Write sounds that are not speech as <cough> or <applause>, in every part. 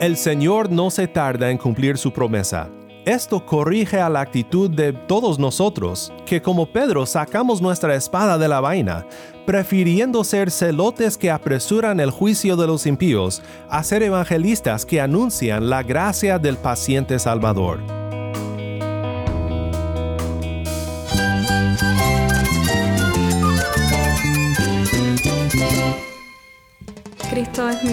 El Señor no se tarda en cumplir su promesa. Esto corrige a la actitud de todos nosotros, que como Pedro sacamos nuestra espada de la vaina, prefiriendo ser celotes que apresuran el juicio de los impíos, a ser evangelistas que anuncian la gracia del paciente Salvador.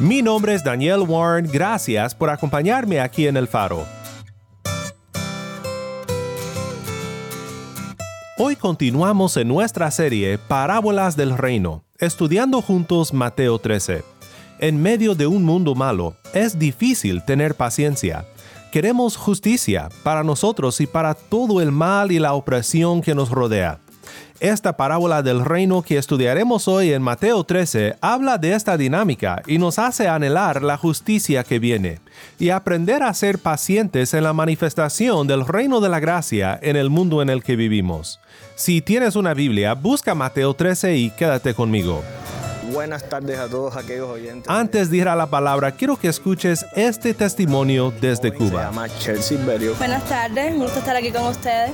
Mi nombre es Daniel Warren, gracias por acompañarme aquí en El Faro. Hoy continuamos en nuestra serie Parábolas del Reino, estudiando juntos Mateo 13. En medio de un mundo malo, es difícil tener paciencia. Queremos justicia para nosotros y para todo el mal y la opresión que nos rodea. Esta parábola del reino que estudiaremos hoy en Mateo 13 habla de esta dinámica y nos hace anhelar la justicia que viene y aprender a ser pacientes en la manifestación del reino de la gracia en el mundo en el que vivimos. Si tienes una Biblia, busca Mateo 13 y quédate conmigo. Buenas tardes a todos aquellos oyentes. Antes de ir a la palabra, quiero que escuches este testimonio desde Se Cuba. llama Chelsea Berio. Buenas tardes, un gusto estar aquí con ustedes.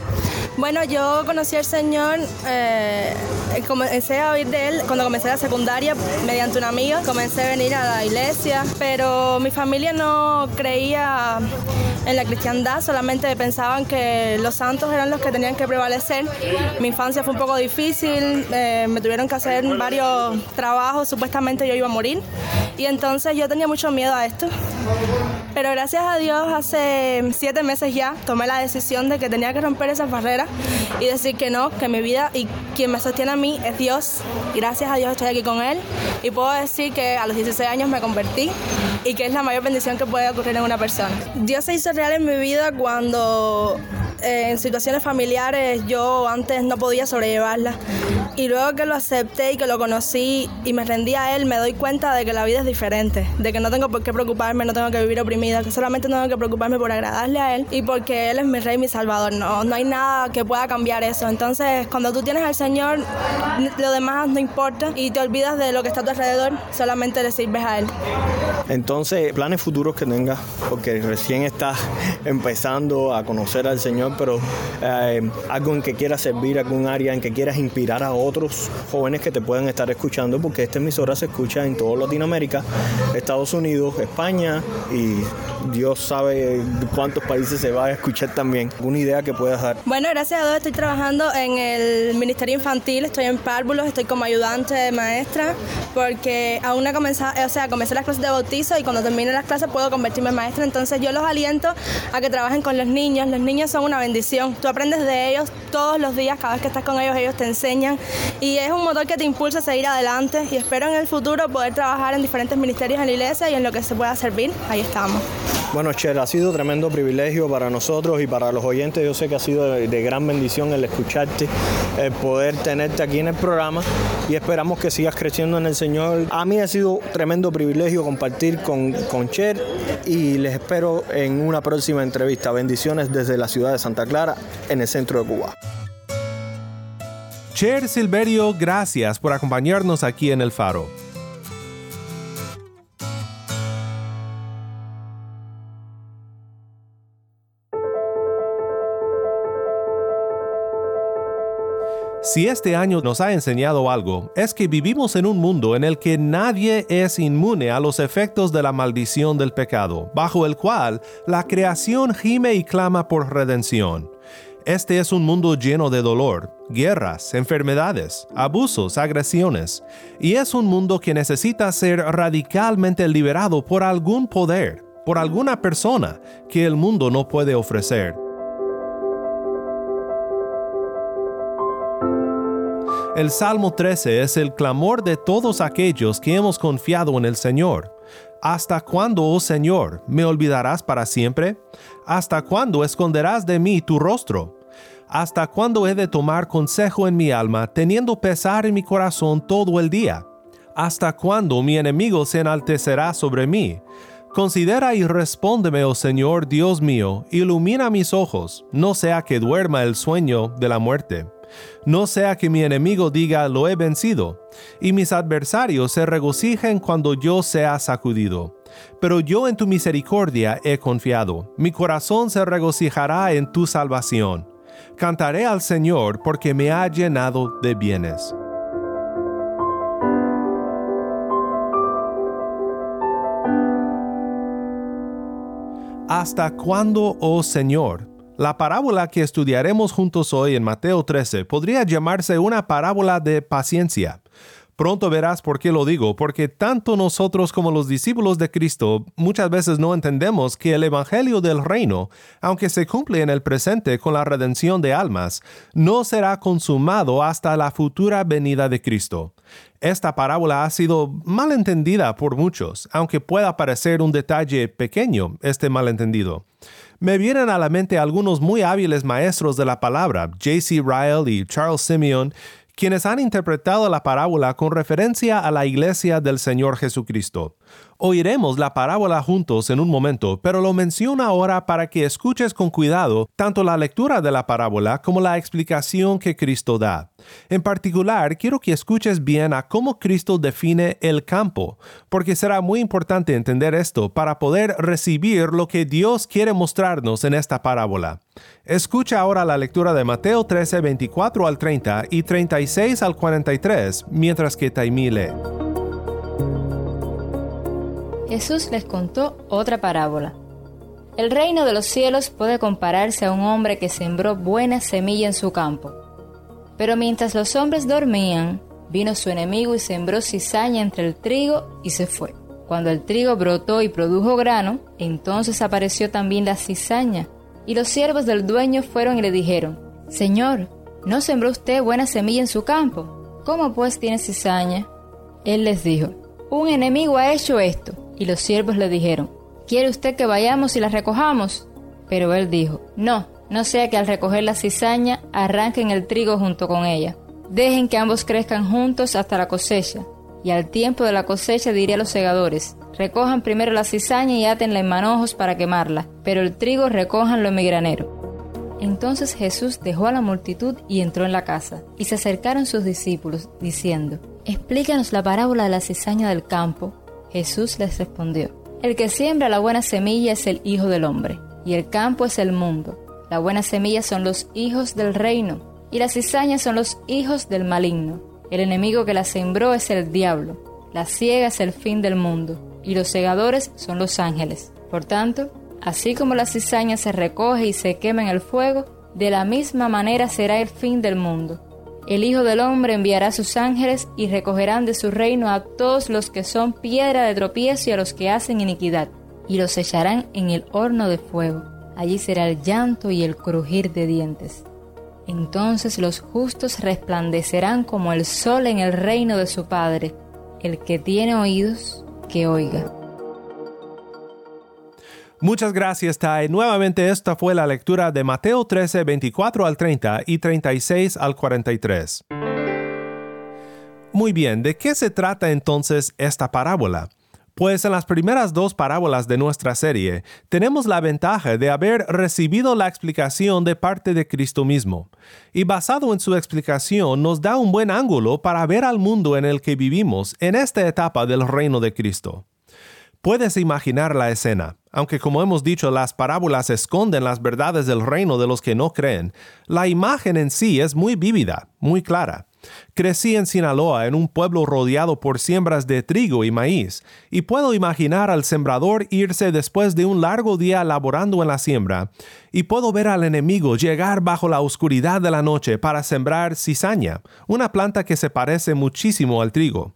Bueno, yo conocí al Señor, eh, comencé a oír de Él cuando comencé la secundaria mediante una amiga. Comencé a venir a la iglesia, pero mi familia no creía en la cristiandad, solamente pensaban que los santos eran los que tenían que prevalecer. Mi infancia fue un poco difícil, eh, me tuvieron que hacer varios trabajos, supuestamente yo iba a morir. Y entonces yo tenía mucho miedo a esto. Pero gracias a Dios hace siete meses ya tomé la decisión de que tenía que romper esas barreras y decir que no, que mi vida y quien me sostiene a mí es Dios. Gracias a Dios estoy aquí con Él y puedo decir que a los 16 años me convertí y que es la mayor bendición que puede ocurrir en una persona. Dios se hizo real en mi vida cuando eh, en situaciones familiares yo antes no podía sobrellevarlas y luego que lo acepté y que lo conocí y me rendí a Él me doy cuenta de que la vida es diferente, de que no tengo por qué preocuparme, no tengo que vivir oprimida, que solamente tengo que preocuparme por agradarle a Él y porque Él es mi Rey, mi Salvador. No, no hay nada que pueda cambiar eso. Entonces, cuando tú tienes al Señor, lo demás no importa y te olvidas de lo que está a tu alrededor, solamente le sirves a Él. Entonces, planes futuros que tengas, porque recién estás <laughs> empezando a conocer al Señor, pero eh, algo en que quieras servir, algún área en que quieras inspirar a otros jóvenes que te puedan estar escuchando, porque esta emisora se escucha en toda Latinoamérica, Estados Unidos, España y Dios sabe cuántos países se va a escuchar también. ¿Alguna idea que puedas dar? Bueno, gracias a Dios estoy trabajando en el Ministerio Infantil, estoy en párvulos, estoy como ayudante de maestra, porque aún no he comenzado, o sea, comencé las clases de bautizo y cuando termine las clases puedo convertirme en maestra, entonces yo los aliento a que trabajen con los niños, los niños son una bendición, tú aprendes de ellos todos los días, cada vez que estás con ellos, ellos te enseñan. Y es un motor que te impulsa a seguir adelante. Y espero en el futuro poder trabajar en diferentes ministerios en la iglesia y en lo que se pueda servir, ahí estamos. Bueno, Cher, ha sido tremendo privilegio para nosotros y para los oyentes. Yo sé que ha sido de, gran bendición el escucharte, el poder tenerte aquí en el programa y esperamos que sigas creciendo en el Señor. A mí ha sido tremendo privilegio compartir con, con Cher y les espero en una próxima entrevista. Bendiciones desde la ciudad de Santa Clara, en el centro de Cuba. Cher Silverio, gracias por acompañarnos aquí en El Faro. Si este año nos ha enseñado algo, es que vivimos en un mundo en el que nadie es inmune a los efectos de la maldición del pecado, bajo el cual la creación gime y clama por redención. Este es un mundo lleno de dolor, guerras, enfermedades, abusos, agresiones, y es un mundo que necesita ser radicalmente liberado por algún poder, por alguna persona que el mundo no puede ofrecer. El Salmo 13 es el clamor de todos aquellos que hemos confiado en el Señor. ¿Hasta cuándo, oh Señor, me olvidarás para siempre? ¿Hasta cuándo esconderás de mí tu rostro? ¿Hasta cuándo he de tomar consejo en mi alma, teniendo pesar en mi corazón todo el día? ¿Hasta cuándo mi enemigo se enaltecerá sobre mí? Considera y respóndeme, oh Señor Dios mío, ilumina mis ojos, no sea que duerma el sueño de la muerte. No sea que mi enemigo diga lo he vencido, y mis adversarios se regocijen cuando yo sea sacudido. Pero yo en tu misericordia he confiado, mi corazón se regocijará en tu salvación. Cantaré al Señor porque me ha llenado de bienes. ¿Hasta cuándo, oh Señor? La parábola que estudiaremos juntos hoy en Mateo 13 podría llamarse una parábola de paciencia. Pronto verás por qué lo digo, porque tanto nosotros como los discípulos de Cristo muchas veces no entendemos que el Evangelio del Reino, aunque se cumple en el presente con la redención de almas, no será consumado hasta la futura venida de Cristo. Esta parábola ha sido mal entendida por muchos, aunque pueda parecer un detalle pequeño este malentendido. Me vienen a la mente algunos muy hábiles maestros de la palabra, J.C. Ryle y Charles Simeon, quienes han interpretado la parábola con referencia a la iglesia del Señor Jesucristo. Oiremos la parábola juntos en un momento, pero lo menciono ahora para que escuches con cuidado tanto la lectura de la parábola como la explicación que Cristo da. En particular, quiero que escuches bien a cómo Cristo define el campo, porque será muy importante entender esto para poder recibir lo que Dios quiere mostrarnos en esta parábola. Escucha ahora la lectura de Mateo 13, 24 al 30 y 36 al 43, mientras que Taimí lee. Jesús les contó otra parábola. El reino de los cielos puede compararse a un hombre que sembró buena semilla en su campo. Pero mientras los hombres dormían, vino su enemigo y sembró cizaña entre el trigo y se fue. Cuando el trigo brotó y produjo grano, entonces apareció también la cizaña. Y los siervos del dueño fueron y le dijeron, Señor, ¿no sembró usted buena semilla en su campo? ¿Cómo pues tiene cizaña? Él les dijo, un enemigo ha hecho esto. Y los siervos le dijeron, ¿quiere usted que vayamos y la recojamos? Pero él dijo, no, no sea que al recoger la cizaña arranquen el trigo junto con ella. Dejen que ambos crezcan juntos hasta la cosecha. Y al tiempo de la cosecha diré a los segadores, recojan primero la cizaña y átenla en manojos para quemarla, pero el trigo recójanlo en mi granero. Entonces Jesús dejó a la multitud y entró en la casa, y se acercaron sus discípulos, diciendo, Explícanos la parábola de la cizaña del campo. Jesús les respondió, El que siembra la buena semilla es el Hijo del Hombre, y el campo es el mundo. La buena semilla son los hijos del reino, y las cizañas son los hijos del maligno. El enemigo que la sembró es el diablo. La ciega es el fin del mundo, y los segadores son los ángeles. Por tanto, así como la cizaña se recoge y se quema en el fuego, de la misma manera será el fin del mundo. El Hijo del Hombre enviará sus ángeles y recogerán de su reino a todos los que son piedra de tropiezo y a los que hacen iniquidad, y los echarán en el horno de fuego. Allí será el llanto y el crujir de dientes. Entonces los justos resplandecerán como el sol en el reino de su Padre. El que tiene oídos, que oiga. Muchas gracias, Tai. Nuevamente esta fue la lectura de Mateo 13, 24 al 30 y 36 al 43. Muy bien, ¿de qué se trata entonces esta parábola? Pues en las primeras dos parábolas de nuestra serie tenemos la ventaja de haber recibido la explicación de parte de Cristo mismo, y basado en su explicación nos da un buen ángulo para ver al mundo en el que vivimos en esta etapa del reino de Cristo. Puedes imaginar la escena. Aunque como hemos dicho las parábolas esconden las verdades del reino de los que no creen, la imagen en sí es muy vívida, muy clara. Crecí en Sinaloa, en un pueblo rodeado por siembras de trigo y maíz, y puedo imaginar al sembrador irse después de un largo día laborando en la siembra, y puedo ver al enemigo llegar bajo la oscuridad de la noche para sembrar cizaña, una planta que se parece muchísimo al trigo.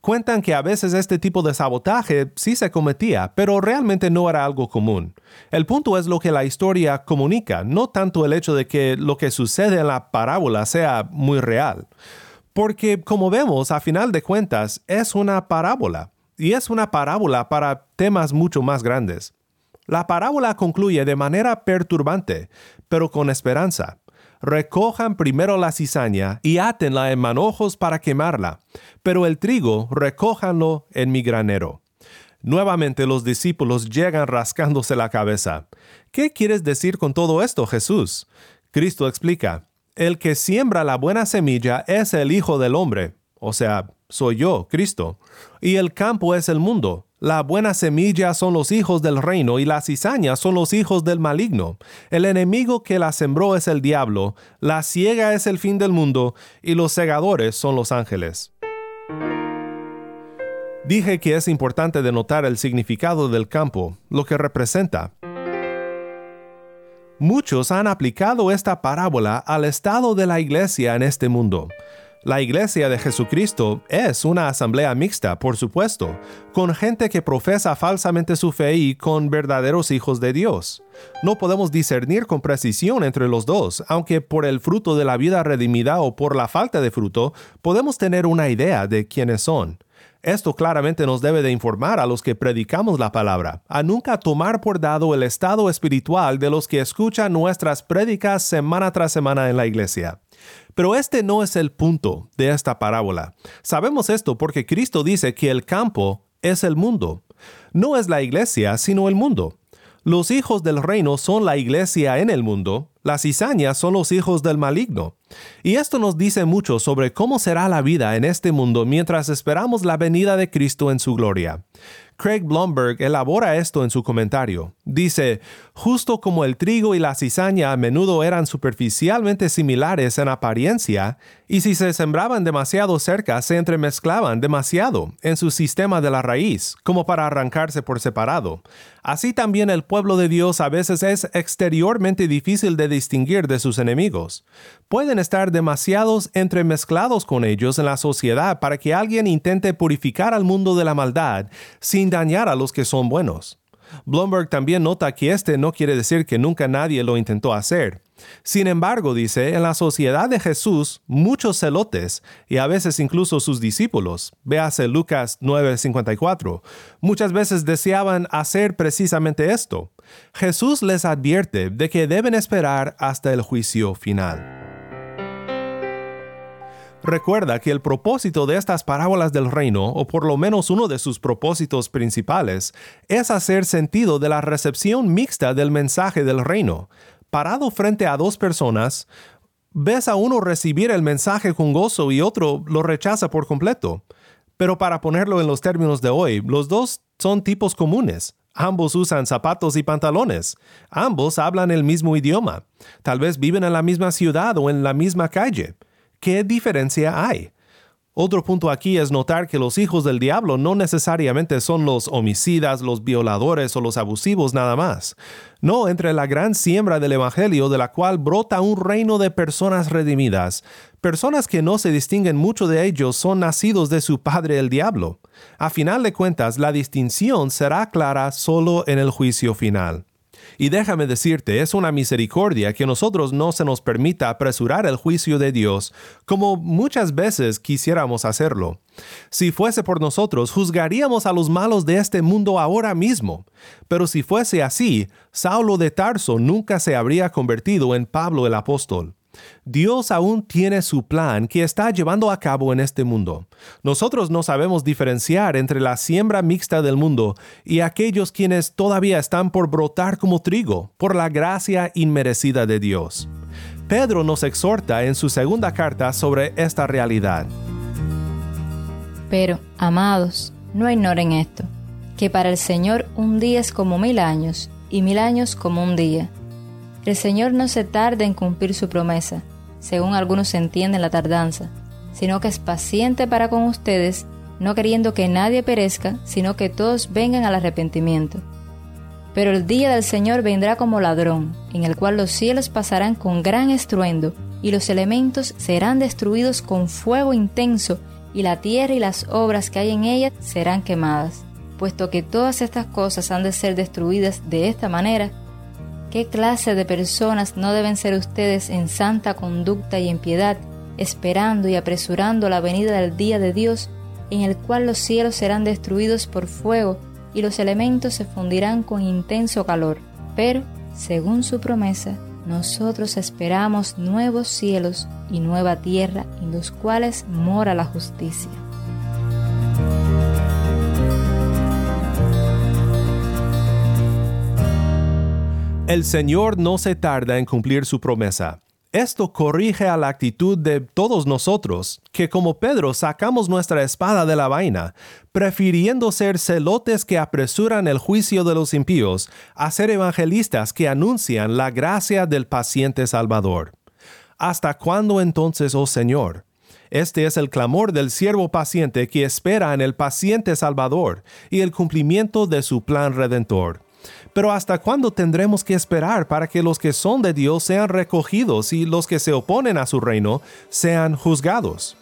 Cuentan que a veces este tipo de sabotaje sí se cometía, pero realmente no era algo común. El punto es lo que la historia comunica, no tanto el hecho de que lo que sucede en la parábola sea muy real. Porque como vemos, a final de cuentas, es una parábola, y es una parábola para temas mucho más grandes. La parábola concluye de manera perturbante, pero con esperanza. Recojan primero la cizaña y átenla en manojos para quemarla, pero el trigo recójanlo en mi granero. Nuevamente los discípulos llegan rascándose la cabeza. ¿Qué quieres decir con todo esto, Jesús? Cristo explica, el que siembra la buena semilla es el Hijo del Hombre, o sea, soy yo, Cristo, y el campo es el mundo. La buena semilla son los hijos del reino y la cizaña son los hijos del maligno. El enemigo que la sembró es el diablo, la ciega es el fin del mundo y los segadores son los ángeles. Dije que es importante denotar el significado del campo, lo que representa. Muchos han aplicado esta parábola al estado de la iglesia en este mundo. La iglesia de Jesucristo es una asamblea mixta, por supuesto, con gente que profesa falsamente su fe y con verdaderos hijos de Dios. No podemos discernir con precisión entre los dos, aunque por el fruto de la vida redimida o por la falta de fruto, podemos tener una idea de quiénes son. Esto claramente nos debe de informar a los que predicamos la palabra, a nunca tomar por dado el estado espiritual de los que escuchan nuestras prédicas semana tras semana en la iglesia. Pero este no es el punto de esta parábola. Sabemos esto porque Cristo dice que el campo es el mundo. No es la iglesia, sino el mundo. Los hijos del reino son la iglesia en el mundo, las cizañas son los hijos del maligno. Y esto nos dice mucho sobre cómo será la vida en este mundo mientras esperamos la venida de Cristo en su gloria. Craig Blomberg elabora esto en su comentario. Dice, justo como el trigo y la cizaña a menudo eran superficialmente similares en apariencia, y si se sembraban demasiado cerca se entremezclaban demasiado en su sistema de la raíz, como para arrancarse por separado. Así también el pueblo de Dios a veces es exteriormente difícil de distinguir de sus enemigos. Pueden estar demasiados entremezclados con ellos en la sociedad para que alguien intente purificar al mundo de la maldad sin dañar a los que son buenos. Blomberg también nota que este no quiere decir que nunca nadie lo intentó hacer. Sin embargo, dice, en la sociedad de Jesús, muchos celotes, y a veces incluso sus discípulos, véase Lucas 9:54, muchas veces deseaban hacer precisamente esto. Jesús les advierte de que deben esperar hasta el juicio final. Recuerda que el propósito de estas parábolas del reino, o por lo menos uno de sus propósitos principales, es hacer sentido de la recepción mixta del mensaje del reino. Parado frente a dos personas, ves a uno recibir el mensaje con gozo y otro lo rechaza por completo. Pero para ponerlo en los términos de hoy, los dos son tipos comunes. Ambos usan zapatos y pantalones. Ambos hablan el mismo idioma. Tal vez viven en la misma ciudad o en la misma calle. ¿Qué diferencia hay? Otro punto aquí es notar que los hijos del diablo no necesariamente son los homicidas, los violadores o los abusivos nada más. No, entre la gran siembra del Evangelio de la cual brota un reino de personas redimidas, personas que no se distinguen mucho de ellos son nacidos de su padre el diablo. A final de cuentas, la distinción será clara solo en el juicio final. Y déjame decirte, es una misericordia que nosotros no se nos permita apresurar el juicio de Dios como muchas veces quisiéramos hacerlo. Si fuese por nosotros, juzgaríamos a los malos de este mundo ahora mismo. Pero si fuese así, Saulo de Tarso nunca se habría convertido en Pablo el apóstol. Dios aún tiene su plan que está llevando a cabo en este mundo. Nosotros no sabemos diferenciar entre la siembra mixta del mundo y aquellos quienes todavía están por brotar como trigo por la gracia inmerecida de Dios. Pedro nos exhorta en su segunda carta sobre esta realidad. Pero, amados, no ignoren esto, que para el Señor un día es como mil años y mil años como un día. El Señor no se tarda en cumplir su promesa, según algunos entienden la tardanza, sino que es paciente para con ustedes, no queriendo que nadie perezca, sino que todos vengan al arrepentimiento. Pero el día del Señor vendrá como ladrón, en el cual los cielos pasarán con gran estruendo, y los elementos serán destruidos con fuego intenso, y la tierra y las obras que hay en ella serán quemadas. Puesto que todas estas cosas han de ser destruidas de esta manera, ¿Qué clase de personas no deben ser ustedes en santa conducta y en piedad, esperando y apresurando la venida del día de Dios, en el cual los cielos serán destruidos por fuego y los elementos se fundirán con intenso calor. Pero, según su promesa, nosotros esperamos nuevos cielos y nueva tierra en los cuales mora la justicia. El Señor no se tarda en cumplir su promesa. Esto corrige a la actitud de todos nosotros, que como Pedro sacamos nuestra espada de la vaina, prefiriendo ser celotes que apresuran el juicio de los impíos, a ser evangelistas que anuncian la gracia del paciente Salvador. ¿Hasta cuándo entonces, oh Señor? Este es el clamor del siervo paciente que espera en el paciente Salvador y el cumplimiento de su plan redentor. Pero ¿hasta cuándo tendremos que esperar para que los que son de Dios sean recogidos y los que se oponen a su reino sean juzgados?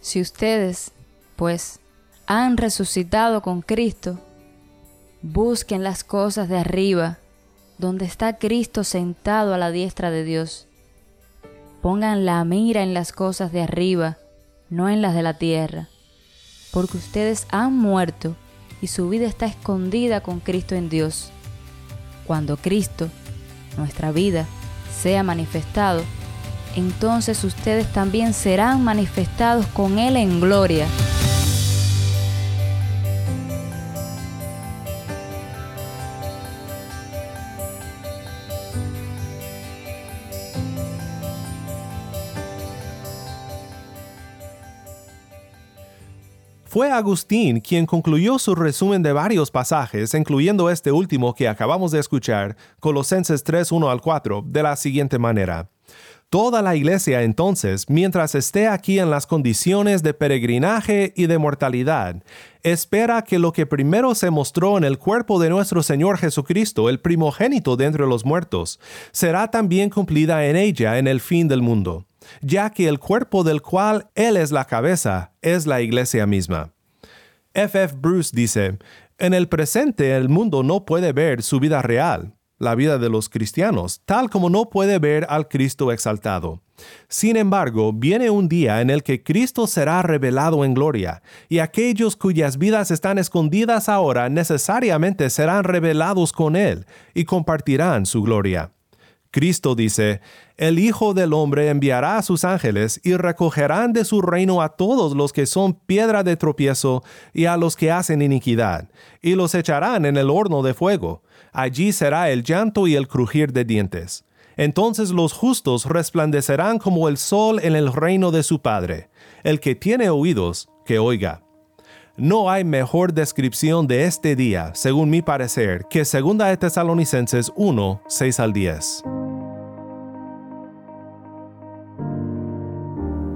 Si ustedes, pues, han resucitado con Cristo, busquen las cosas de arriba, donde está Cristo sentado a la diestra de Dios. Pongan la mira en las cosas de arriba, no en las de la tierra porque ustedes han muerto y su vida está escondida con Cristo en Dios. Cuando Cristo, nuestra vida, sea manifestado, entonces ustedes también serán manifestados con Él en gloria. Fue Agustín quien concluyó su resumen de varios pasajes, incluyendo este último que acabamos de escuchar, Colosenses 3, 1 al 4, de la siguiente manera. Toda la iglesia entonces, mientras esté aquí en las condiciones de peregrinaje y de mortalidad, espera que lo que primero se mostró en el cuerpo de nuestro Señor Jesucristo, el primogénito de entre los muertos, será también cumplida en ella en el fin del mundo ya que el cuerpo del cual Él es la cabeza es la iglesia misma. F. F. Bruce dice, en el presente el mundo no puede ver su vida real, la vida de los cristianos, tal como no puede ver al Cristo exaltado. Sin embargo, viene un día en el que Cristo será revelado en gloria, y aquellos cuyas vidas están escondidas ahora necesariamente serán revelados con Él y compartirán su gloria. Cristo dice, el Hijo del Hombre enviará a sus ángeles y recogerán de su reino a todos los que son piedra de tropiezo y a los que hacen iniquidad, y los echarán en el horno de fuego. Allí será el llanto y el crujir de dientes. Entonces los justos resplandecerán como el sol en el reino de su Padre. El que tiene oídos, que oiga. No hay mejor descripción de este día, según mi parecer, que 2 de Tesalonicenses 1, 6 al 10.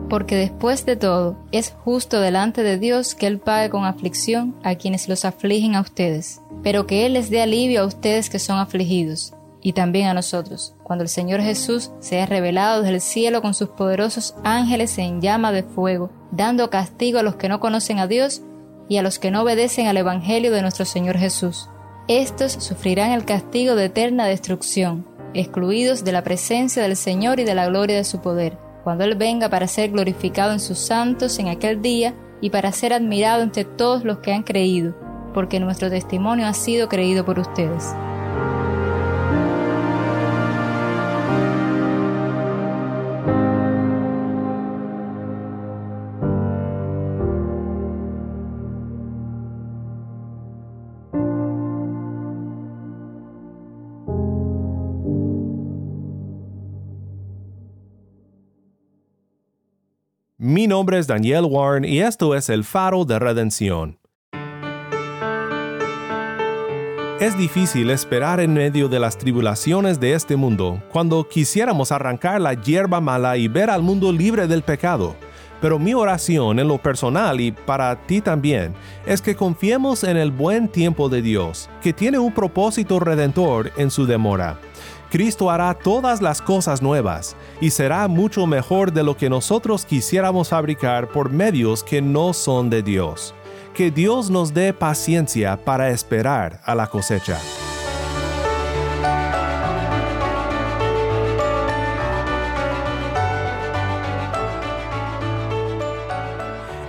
Porque después de todo, es justo delante de Dios que Él pague con aflicción a quienes los afligen a ustedes, pero que Él les dé alivio a ustedes que son afligidos, y también a nosotros, cuando el Señor Jesús sea revelado desde el cielo con sus poderosos ángeles en llama de fuego, dando castigo a los que no conocen a Dios y a los que no obedecen al Evangelio de nuestro Señor Jesús. Estos sufrirán el castigo de eterna destrucción, excluidos de la presencia del Señor y de la gloria de su poder, cuando Él venga para ser glorificado en sus santos en aquel día y para ser admirado entre todos los que han creído, porque nuestro testimonio ha sido creído por ustedes. Mi nombre es Daniel Warren y esto es el faro de redención. Es difícil esperar en medio de las tribulaciones de este mundo cuando quisiéramos arrancar la hierba mala y ver al mundo libre del pecado. Pero mi oración en lo personal y para ti también es que confiemos en el buen tiempo de Dios, que tiene un propósito redentor en su demora. Cristo hará todas las cosas nuevas y será mucho mejor de lo que nosotros quisiéramos fabricar por medios que no son de Dios. Que Dios nos dé paciencia para esperar a la cosecha.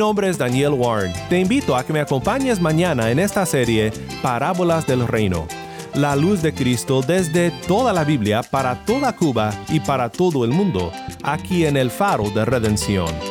nombre es Daniel Warren. Te invito a que me acompañes mañana en esta serie Parábolas del Reino. La luz de Cristo desde toda la Biblia para toda Cuba y para todo el mundo, aquí en el Faro de Redención.